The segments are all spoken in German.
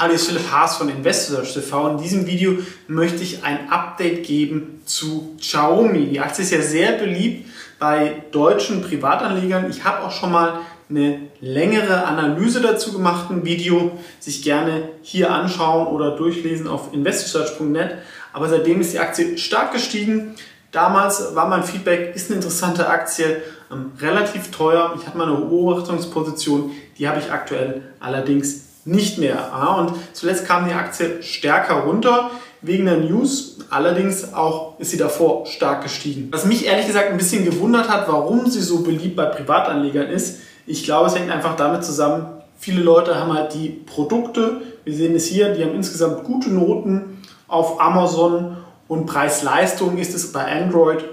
Hallo, ich bin Philipp Haas von Investors TV. In diesem Video möchte ich ein Update geben zu Xiaomi. Die Aktie ist ja sehr beliebt bei deutschen Privatanlegern. Ich habe auch schon mal eine längere Analyse dazu gemacht, ein Video, sich gerne hier anschauen oder durchlesen auf investorsearch.net. Aber seitdem ist die Aktie stark gestiegen. Damals war mein Feedback, ist eine interessante Aktie, ähm, relativ teuer. Ich hatte mal eine Beobachtungsposition, die habe ich aktuell allerdings nicht mehr. Und zuletzt kam die Aktie stärker runter wegen der News. Allerdings auch ist sie davor stark gestiegen. Was mich ehrlich gesagt ein bisschen gewundert hat, warum sie so beliebt bei Privatanlegern ist. Ich glaube, es hängt einfach damit zusammen, viele Leute haben halt die Produkte, wir sehen es hier, die haben insgesamt gute Noten auf Amazon und Preis-Leistung ist es bei Android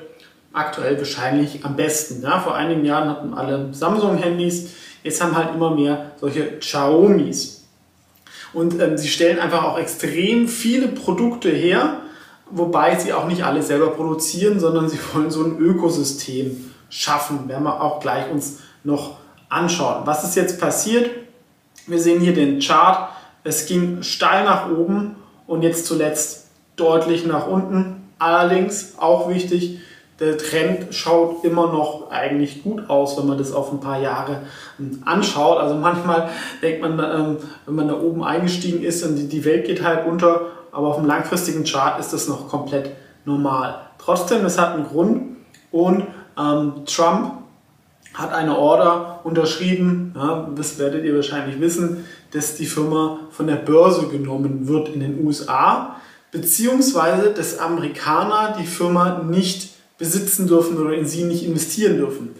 aktuell wahrscheinlich am besten. Ja, vor einigen Jahren hatten alle Samsung-Handys, jetzt haben halt immer mehr solche Xiaomis. Und ähm, sie stellen einfach auch extrem viele Produkte her, wobei sie auch nicht alle selber produzieren, sondern sie wollen so ein Ökosystem schaffen. Werden wir auch gleich uns noch anschauen. Was ist jetzt passiert? Wir sehen hier den Chart. Es ging steil nach oben und jetzt zuletzt deutlich nach unten. Allerdings auch wichtig, der Trend schaut immer noch eigentlich gut aus, wenn man das auf ein paar Jahre ähm, anschaut. Also manchmal denkt man, ähm, wenn man da oben eingestiegen ist und die Welt geht halt unter, aber auf dem langfristigen Chart ist das noch komplett normal. Trotzdem, es hat einen Grund und ähm, Trump hat eine Order unterschrieben, ja, das werdet ihr wahrscheinlich wissen, dass die Firma von der Börse genommen wird in den USA, beziehungsweise dass Amerikaner die Firma nicht besitzen dürfen oder in sie nicht investieren dürfen.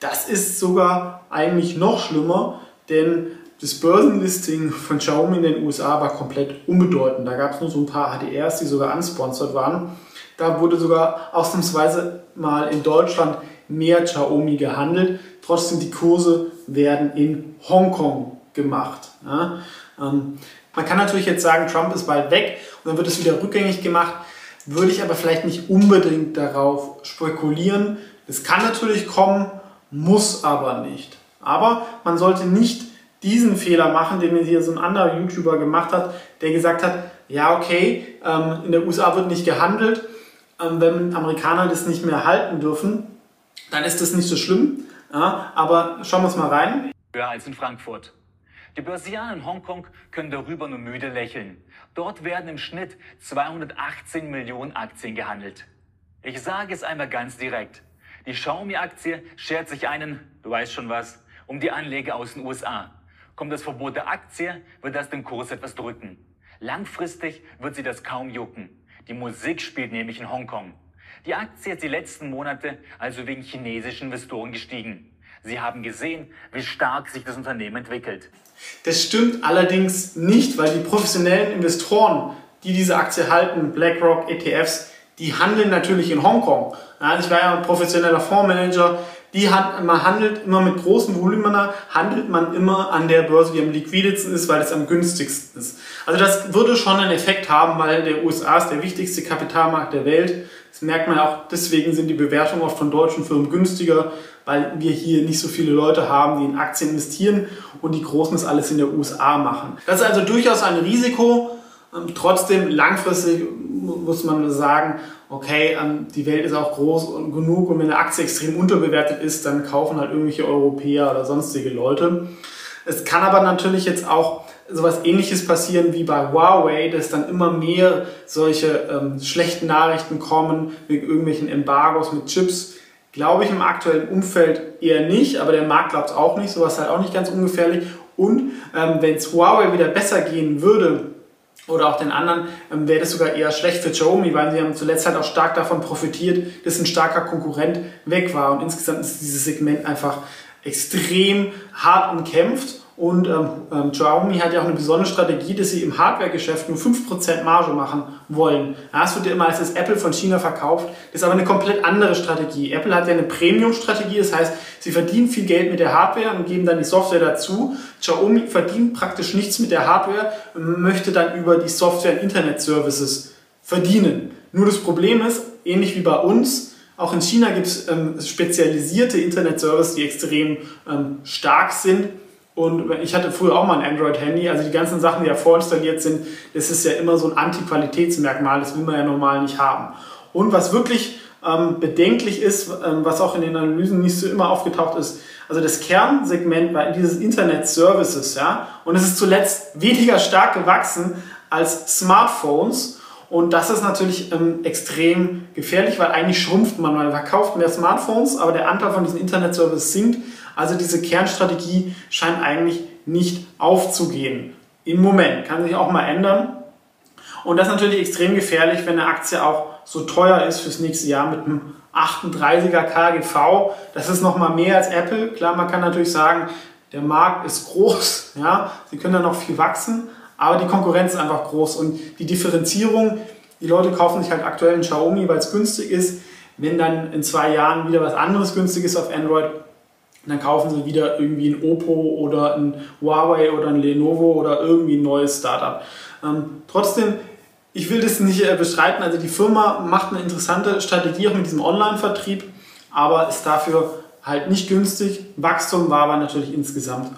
Das ist sogar eigentlich noch schlimmer, denn das Börsenlisting von Xiaomi in den USA war komplett unbedeutend. Da gab es nur so ein paar HDRs, die sogar unsponsert waren. Da wurde sogar ausnahmsweise mal in Deutschland mehr Xiaomi gehandelt. Trotzdem die Kurse werden in Hongkong gemacht. Ja, ähm, man kann natürlich jetzt sagen, Trump ist bald weg und dann wird es wieder rückgängig gemacht würde ich aber vielleicht nicht unbedingt darauf spekulieren. Es kann natürlich kommen, muss aber nicht. Aber man sollte nicht diesen Fehler machen, den hier so ein anderer YouTuber gemacht hat, der gesagt hat, ja okay, ähm, in der USA wird nicht gehandelt, ähm, wenn Amerikaner das nicht mehr halten dürfen, dann ist das nicht so schlimm. aber schauen wir uns mal rein. Höher als in Frankfurt. Die Börsianer in Hongkong können darüber nur müde lächeln. Dort werden im Schnitt 218 Millionen Aktien gehandelt. Ich sage es einmal ganz direkt. Die Xiaomi-Aktie schert sich einen, du weißt schon was, um die Anleger aus den USA. Kommt das Verbot der Aktie, wird das den Kurs etwas drücken. Langfristig wird sie das kaum jucken. Die Musik spielt nämlich in Hongkong. Die Aktie ist die letzten Monate also wegen chinesischen Investoren gestiegen. Sie haben gesehen, wie stark sich das Unternehmen entwickelt. Das stimmt allerdings nicht, weil die professionellen Investoren, die diese Aktie halten, BlackRock, ETFs, die handeln natürlich in Hongkong. Ja, ich war ja ein professioneller Fondsmanager. Die hat, man handelt immer mit großen Volumina, handelt man immer an der Börse, die am liquidesten ist, weil es am günstigsten ist. Also das würde schon einen Effekt haben, weil der USA ist der wichtigste Kapitalmarkt der Welt. Das merkt man auch, deswegen sind die Bewertungen oft von deutschen Firmen günstiger, weil wir hier nicht so viele Leute haben, die in Aktien investieren und die Großen das alles in der USA machen. Das ist also durchaus ein Risiko. Ähm, trotzdem langfristig muss man sagen, okay, ähm, die Welt ist auch groß und genug und wenn eine Aktie extrem unterbewertet ist, dann kaufen halt irgendwelche Europäer oder sonstige Leute. Es kann aber natürlich jetzt auch sowas ähnliches passieren wie bei Huawei, dass dann immer mehr solche ähm, schlechten Nachrichten kommen wegen irgendwelchen Embargos mit Chips. Glaube ich im aktuellen Umfeld eher nicht, aber der Markt glaubt es auch nicht. Sowas ist halt auch nicht ganz ungefährlich. Und ähm, wenn es Huawei wieder besser gehen würde, oder auch den anderen, ähm, wäre das sogar eher schlecht für Xiaomi, weil sie haben zuletzt halt auch stark davon profitiert, dass ein starker Konkurrent weg war. Und insgesamt ist dieses Segment einfach extrem hart umkämpft Und ähm, ähm, Xiaomi hat ja auch eine besondere Strategie, dass sie im Hardware-Geschäft nur 5% Marge machen wollen. Ja, es wird ja immer als das Apple von China verkauft. Das ist aber eine komplett andere Strategie. Apple hat ja eine Premium-Strategie, das heißt, sie verdienen viel Geld mit der Hardware und geben dann die Software dazu. Xiaomi verdient praktisch nichts mit der Hardware und möchte dann über die Software- und Internet-Services verdienen. Nur das Problem ist, ähnlich wie bei uns, auch in China gibt es ähm, spezialisierte Internet-Services, die extrem ähm, stark sind und ich hatte früher auch mal ein Android-Handy, also die ganzen Sachen, die ja vorinstalliert sind, das ist ja immer so ein Anti-Qualitätsmerkmal, das will man ja normal nicht haben. Und was wirklich ähm, bedenklich ist, ähm, was auch in den Analysen nicht so immer aufgetaucht ist, also das Kernsegment war dieses Internet-Services, ja, und es ist zuletzt weniger stark gewachsen als Smartphones. Und das ist natürlich ähm, extrem gefährlich, weil eigentlich schrumpft man, man verkauft mehr Smartphones, aber der Anteil von diesen Internet-Services sinkt also diese Kernstrategie scheint eigentlich nicht aufzugehen. Im Moment kann sich auch mal ändern. Und das ist natürlich extrem gefährlich, wenn eine Aktie auch so teuer ist fürs nächste Jahr mit einem 38er KGV. Das ist nochmal mehr als Apple. Klar, man kann natürlich sagen, der Markt ist groß. Ja, sie können da noch viel wachsen, aber die Konkurrenz ist einfach groß und die Differenzierung, die Leute kaufen sich halt aktuell einen Xiaomi, weil es günstig ist. Wenn dann in zwei Jahren wieder was anderes günstig ist auf Android, und dann kaufen sie wieder irgendwie ein Oppo oder ein Huawei oder ein Lenovo oder irgendwie ein neues Startup. Ähm, trotzdem, ich will das nicht äh, bestreiten. Also die Firma macht eine interessante Strategie auch mit diesem Online-Vertrieb, aber ist dafür halt nicht günstig. Wachstum war aber natürlich insgesamt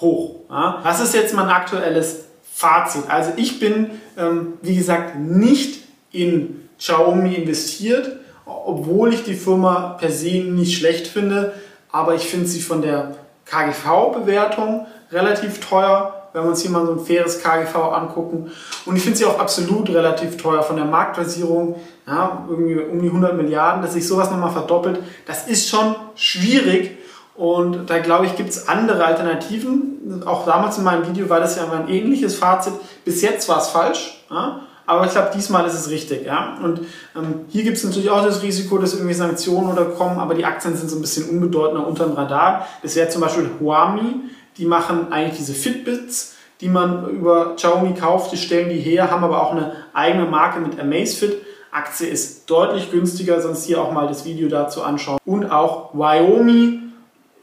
hoch. Ja? Was ist jetzt mein aktuelles Fazit? Also ich bin, ähm, wie gesagt, nicht in Xiaomi investiert, obwohl ich die Firma per se nicht schlecht finde aber ich finde sie von der KGV-Bewertung relativ teuer, wenn wir uns hier mal so ein faires KGV angucken. Und ich finde sie auch absolut relativ teuer von der Marktversierung, ja, irgendwie um die 100 Milliarden, dass sich sowas nochmal verdoppelt. Das ist schon schwierig und da glaube ich, gibt es andere Alternativen. Auch damals in meinem Video war das ja ein ähnliches Fazit. Bis jetzt war es falsch. Ja? Aber ich glaube, diesmal ist es richtig. Ja? Und ähm, hier gibt es natürlich auch das Risiko, dass irgendwie Sanktionen oder kommen, aber die Aktien sind so ein bisschen unbedeutender unter dem Radar. Das wäre zum Beispiel Huami, die machen eigentlich diese Fitbits, die man über Xiaomi kauft, die stellen die her, haben aber auch eine eigene Marke mit Amazfit. Aktie ist deutlich günstiger, sonst hier auch mal das Video dazu anschauen. Und auch Xiaomi,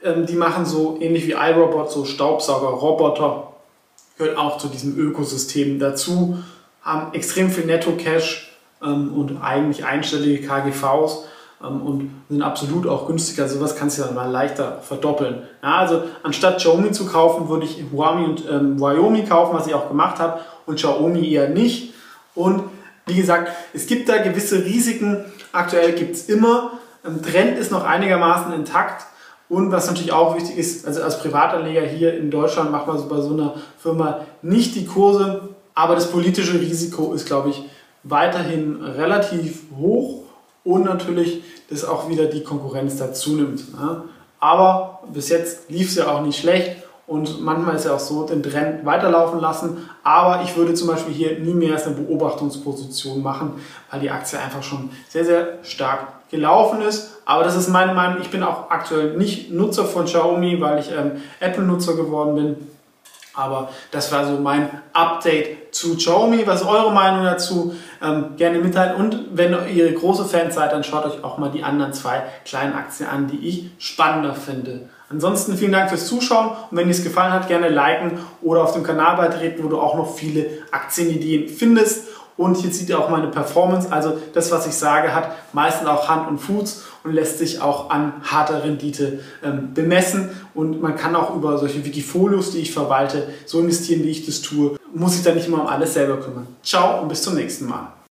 ähm, die machen so ähnlich wie iRobot, so Staubsauger-Roboter, gehört auch zu diesem Ökosystem dazu extrem viel Netto-Cash ähm, und eigentlich einstellige KGVs ähm, und sind absolut auch günstiger. Sowas kannst du dann mal leichter verdoppeln. Ja, also anstatt Xiaomi zu kaufen, würde ich Huami und ähm, Xiaomi kaufen, was ich auch gemacht habe, und Xiaomi eher nicht. Und wie gesagt, es gibt da gewisse Risiken. Aktuell gibt es immer. Ein Trend ist noch einigermaßen intakt. Und was natürlich auch wichtig ist, also als Privatanleger hier in Deutschland macht man so bei so einer Firma nicht die Kurse aber das politische Risiko ist, glaube ich, weiterhin relativ hoch und natürlich, dass auch wieder die Konkurrenz dazu nimmt. Ne? Aber bis jetzt lief es ja auch nicht schlecht und manchmal ist ja auch so, den Trend weiterlaufen lassen. Aber ich würde zum Beispiel hier nie mehr als eine Beobachtungsposition machen, weil die Aktie einfach schon sehr, sehr stark gelaufen ist. Aber das ist meine Meinung. Ich bin auch aktuell nicht Nutzer von Xiaomi, weil ich ähm, Apple-Nutzer geworden bin. Aber das war so mein Update zu Xiaomi. Was ist eure Meinung dazu? Ähm, gerne mitteilen. Und wenn ihr große Fans seid, dann schaut euch auch mal die anderen zwei kleinen Aktien an, die ich spannender finde. Ansonsten vielen Dank fürs Zuschauen und wenn dir es gefallen hat, gerne liken oder auf dem Kanal beitreten, wo du auch noch viele Aktienideen findest. Und hier seht ihr auch meine Performance. Also das, was ich sage, hat meistens auch Hand und Fuß und lässt sich auch an harter Rendite ähm, bemessen. Und man kann auch über solche Wikifolios, die ich verwalte, so investieren, wie ich das tue. Muss sich da nicht immer um alles selber kümmern. Ciao und bis zum nächsten Mal.